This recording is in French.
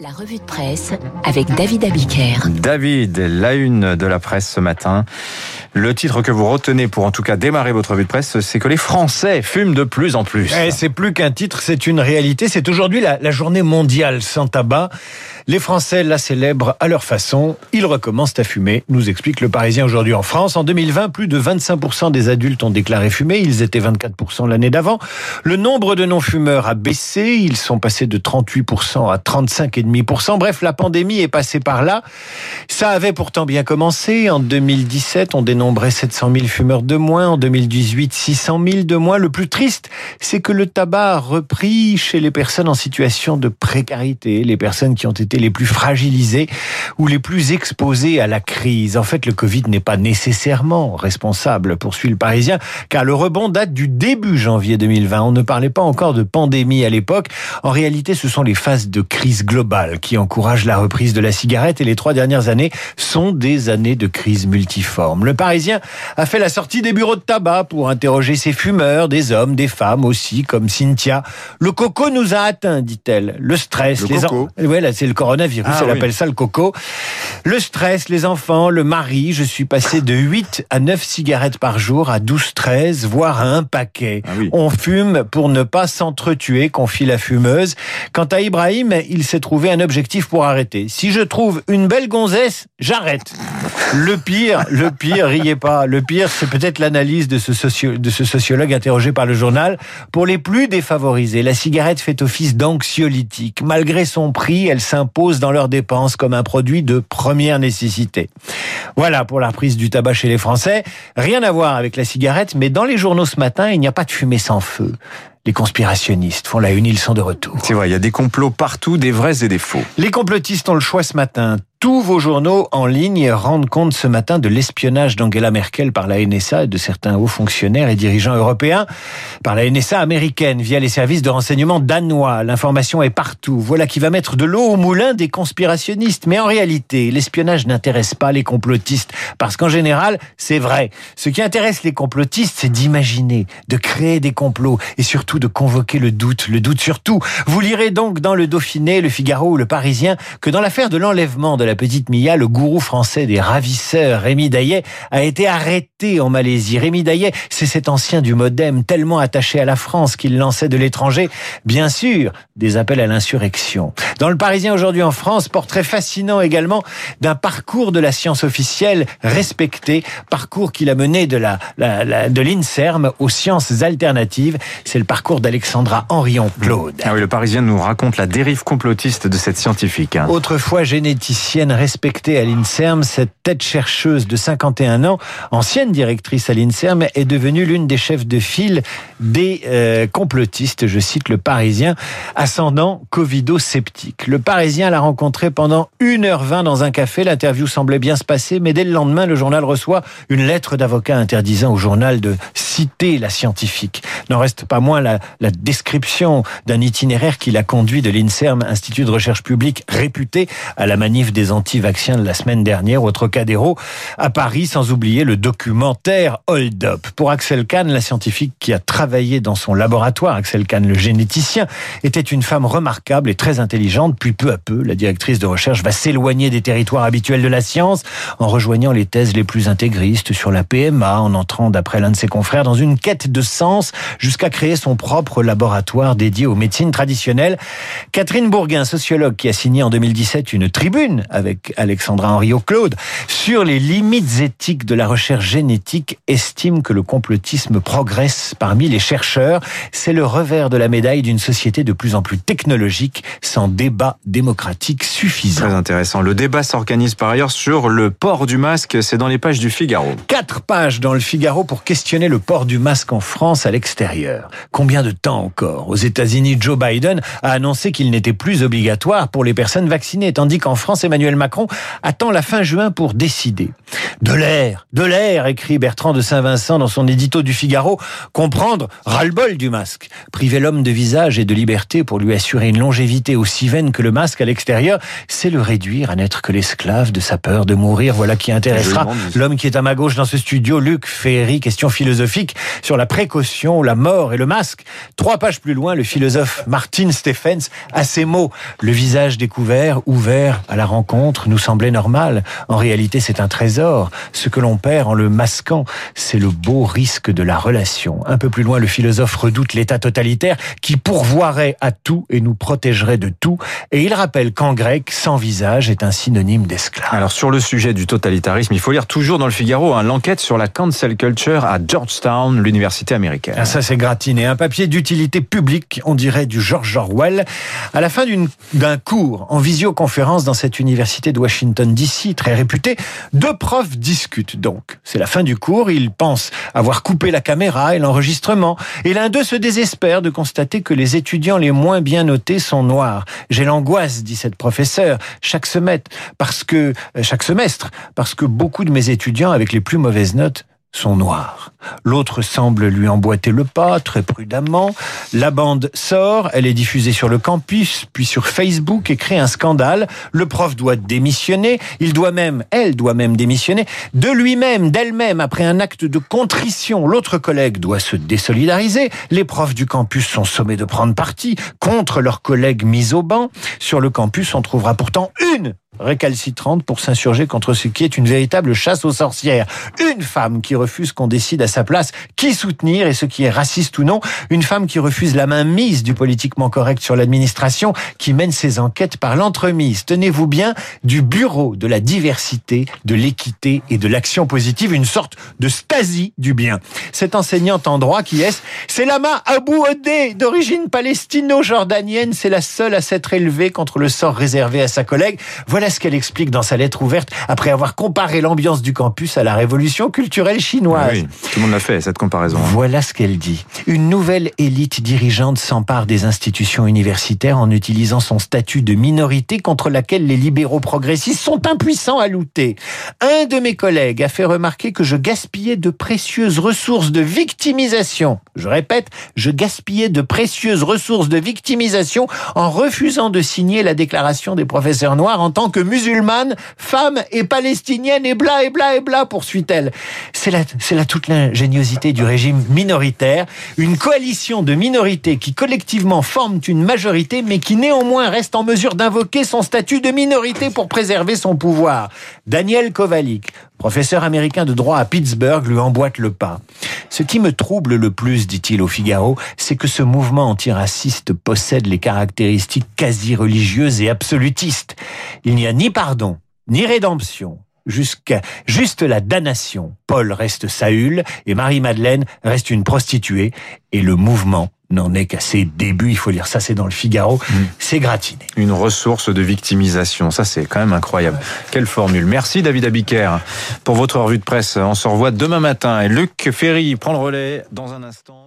La revue de presse avec David Abiker. David, la une de la presse ce matin. Le titre que vous retenez pour en tout cas démarrer votre revue de presse, c'est que les Français fument de plus en plus. Eh, c'est plus qu'un titre, c'est une réalité. C'est aujourd'hui la, la, journée mondiale sans tabac. Les Français la célèbrent à leur façon. Ils recommencent à fumer, nous explique le Parisien aujourd'hui en France. En 2020, plus de 25% des adultes ont déclaré fumer. Ils étaient 24% l'année d'avant. Le nombre de non-fumeurs a baissé. Ils sont passés de 38% à 35,5%. Bref, la pandémie est passée par là. Ça avait pourtant bien commencé. En 2017, on dénombrait 700 000 fumeurs de moins. En 2018, 600 000 de moins. Le plus triste, c'est que le tabac a repris chez les personnes en situation de précarité, les personnes qui ont été les plus fragilisées ou les plus exposées à la crise. En fait, le Covid n'est pas nécessairement responsable, poursuit le Parisien, car le rebond date du début janvier 2020. On ne parlait pas encore de pandémie à l'époque. En réalité, ce sont les phases de crise globale qui encouragent la reprise de la cigarette et les trois dernières années sont des années de crise multiforme. Le Parisien a fait la sortie des bureaux de tabac pour interroger ses fumeurs, des hommes, des femmes aussi, comme Cynthia. Le coco nous a atteint, dit-elle. Le stress, le les coco. En... Ouais, là, c'est le coronavirus, Ah elle oui. appelle ça le coco. Le stress, les enfants, le mari, je suis passé de 8 à 9 cigarettes par jour à 12, 13, voire à un paquet. Ah oui. On fume pour ne pas s'entretuer, confie la fumeuse. Quant à Ibrahim, il s'est trouvé un objectif pour arrêter. Si je trouve une belle gonzesse, j'arrête. Le pire, le pire, riez pas, le pire, c'est peut-être l'analyse de socio- de ce sociologue interrogé par le journal. Pour les plus défavorisés, la cigarette fait office d'anxiolytique. Malgré son prix, elle s'impose dans leurs dépenses comme un produit de première nécessité. Voilà pour la reprise du tabac chez les Français. Rien à voir avec la cigarette, mais dans les journaux ce matin, il n'y a pas de fumée sans feu. Les conspirationnistes font la une, ils sont de retour. C'est vrai, il y a des complots partout, des vrais et des faux. Les complotistes ont le choix ce matin. Tous vos journaux en ligne rendent compte ce matin de l'espionnage d'Angela Merkel par la NSA et de certains hauts fonctionnaires et dirigeants européens par la NSA américaine via les services de renseignement danois. L'information est partout. Voilà qui va mettre de l'eau au moulin des conspirationnistes. Mais en réalité, l'espionnage n'intéresse pas les complotistes parce qu'en général, c'est vrai. Ce qui intéresse les complotistes, c'est d'imaginer, de créer des complots et surtout de convoquer le doute, le doute sur tout. Vous lirez donc dans le Dauphiné, le Figaro ou le Parisien que dans l'affaire de l'enlèvement de la petite Mia, le gourou français des ravisseurs, Rémi Daillet, a été arrêté en Malaisie. Rémi Daillet, c'est cet ancien du Modem, tellement attaché à la France qu'il lançait de l'étranger, bien sûr, des appels à l'insurrection. Dans le Parisien aujourd'hui en France, portrait fascinant également d'un parcours de la science officielle respecté, parcours qu'il a mené de la, la- la- de l'INSERM aux sciences alternatives. C'est le parcours d'Alexandra Henrion Claude. Ah oui, le Parisien nous raconte la dérive complotiste de cette scientifique. hein. Autrefois généticienne respectée à l'INSERM, cette tête chercheuse de 51 ans, ancienne directrice à l'INSERM, est devenue l'une des chefs de file des euh, complotistes, je cite le Parisien, ascendant covido-sceptique. Le Parisien l'a rencontré pendant 1h20 dans un café, l'interview semblait bien se passer, mais dès le lendemain, le journal reçoit une lettre d'avocat interdisant au journal de citer la scientifique. N'en reste pas moins la, la description d'un itinéraire qui l'a conduit de l'INSERM, Institut de recherche publique réputé, à la manif des anti-vaccins de la semaine dernière au Trocadéro, à Paris, sans oublier le documentaire Hold Up. Pour Axel Kahn, la scientifique qui a travaillé dans son laboratoire, Axel Kahn, le généticien, était une femme remarquable et très intelligente. Puis peu à peu, la directrice de recherche va s'éloigner des territoires habituels de la science en rejoignant les thèses les plus intégristes sur la PMA, en entrant, d'après l'un de ses confrères, dans une quête de sens jusqu'à créer son propre laboratoire dédié aux médecines traditionnelles. Catherine Bourguin, sociologue qui a signé en 2017 une tribune avec Alexandra Henriot Claude sur les limites éthiques de la recherche génétique, estime que le complotisme progresse parmi les chercheurs. C'est le revers de la médaille d'une société de plus en plus technologique sans débat démocratique suffisant. Très intéressant. Le débat s'organise par ailleurs sur le port du masque. C'est dans les pages du Figaro. Quatre pages dans le Figaro pour questionner le port du masque en France à l'extérieur. Combien de temps encore Aux États-Unis, Joe Biden a annoncé qu'il n'était plus obligatoire pour les personnes vaccinées, tandis qu'en France, Emmanuel Emmanuel Macron attend la fin juin pour décider. De l'air, de l'air, écrit Bertrand de Saint-Vincent dans son édito du Figaro, comprendre ras-le-bol du masque. Priver l'homme de visage et de liberté pour lui assurer une longévité aussi vaine que le masque à l'extérieur, c'est le réduire à n'être que l'esclave de sa peur de mourir. Voilà qui intéressera l'homme qui est à ma gauche dans ce studio, Luc Ferry, question philosophique sur la précaution, la mort et le masque. Trois pages plus loin, le philosophe Martin Stephens a ces mots. Le visage découvert, ouvert à la rencontre, nous semblait normal. En réalité, c'est un trésor. Ce que l'on perd en le masquant, c'est le beau risque de la relation. Un peu plus loin, le philosophe redoute l'état totalitaire qui pourvoirait à tout et nous protégerait de tout. Et il rappelle qu'en grec, sans visage est un synonyme d'esclave. Alors sur le sujet du totalitarisme, il faut lire toujours dans le Figaro hein, l'enquête sur la cancel culture à Georgetown, l'université américaine. Ah, ça c'est gratiné. Un papier d'utilité publique, on dirait du George Orwell. À la fin d'un cours en visioconférence dans cette université de Washington DC, très réputée, deux profs discutent donc. C'est la fin du cours, ils pensent avoir coupé la caméra et l'enregistrement. Et l'un d'eux se désespère de constater que les étudiants les moins bien notés sont noirs. J'ai l'angoisse, dit cette professeure, chaque semestre, parce que, euh, chaque semestre, parce que beaucoup de mes étudiants avec les plus mauvaises notes sont noirs. L'autre semble lui emboîter le pas très prudemment. La bande sort, elle est diffusée sur le campus, puis sur Facebook et crée un scandale. Le prof doit démissionner, il doit même, elle doit même démissionner, de lui-même, d'elle-même, après un acte de contrition. L'autre collègue doit se désolidariser. Les profs du campus sont sommés de prendre parti contre leurs collègues mis au banc. Sur le campus, on trouvera pourtant une récalcitrante pour s'insurger contre ce qui est une véritable chasse aux sorcières. Une femme qui refuse qu'on décide à sa place qui soutenir et ce qui est raciste ou non. Une femme qui refuse la main mise du politiquement correct sur l'administration, qui mène ses enquêtes par l'entremise. Tenez-vous bien, du bureau de la diversité, de l'équité et de l'action positive, une sorte de Stasi du bien. Cette enseignante en droit qui est, c'est Lama Abou Odeh, d'origine palestino-jordanienne. C'est la seule à s'être élevée contre le sort réservé à sa collègue. Voilà ce qu'elle explique dans sa lettre ouverte après avoir comparé l'ambiance du campus à la révolution culturelle chinoise. Oui, tout le monde l'a fait, cette comparaison. Hein. Voilà ce qu'elle dit. Une nouvelle élite dirigeante s'empare des institutions universitaires en utilisant son statut de minorité contre laquelle les libéraux progressistes sont impuissants à lutter. Un de mes collègues a fait remarquer que je gaspillais de précieuses ressources de victimisation. Je répète, je gaspillais de précieuses ressources de victimisation en refusant de signer la déclaration des professeurs noirs en tant que musulmane, femme et palestinienne et bla et bla et bla, poursuit-elle. C'est là, c'est là toute l'ingéniosité du régime minoritaire, une coalition de minorités qui collectivement forment une majorité, mais qui néanmoins reste en mesure d'invoquer son statut de minorité pour préserver son pouvoir. Daniel Kovalik, professeur américain de droit à Pittsburgh, lui emboîte le pas. Ce qui me trouble le plus, dit-il au Figaro, c'est que ce mouvement antiraciste possède les caractéristiques quasi religieuses et absolutistes. Il n'y a ni pardon, ni rédemption, jusqu'à juste la damnation. Paul reste Saül et Marie-Madeleine reste une prostituée et le mouvement n'en est qu'à ses débuts. Il faut lire ça, c'est dans le Figaro. Mm. C'est gratiné. Une ressource de victimisation. Ça, c'est quand même incroyable. Quelle formule. Merci, David Abiker, pour votre revue de presse. On se revoit demain matin. Et Luc Ferry prend le relais dans un instant.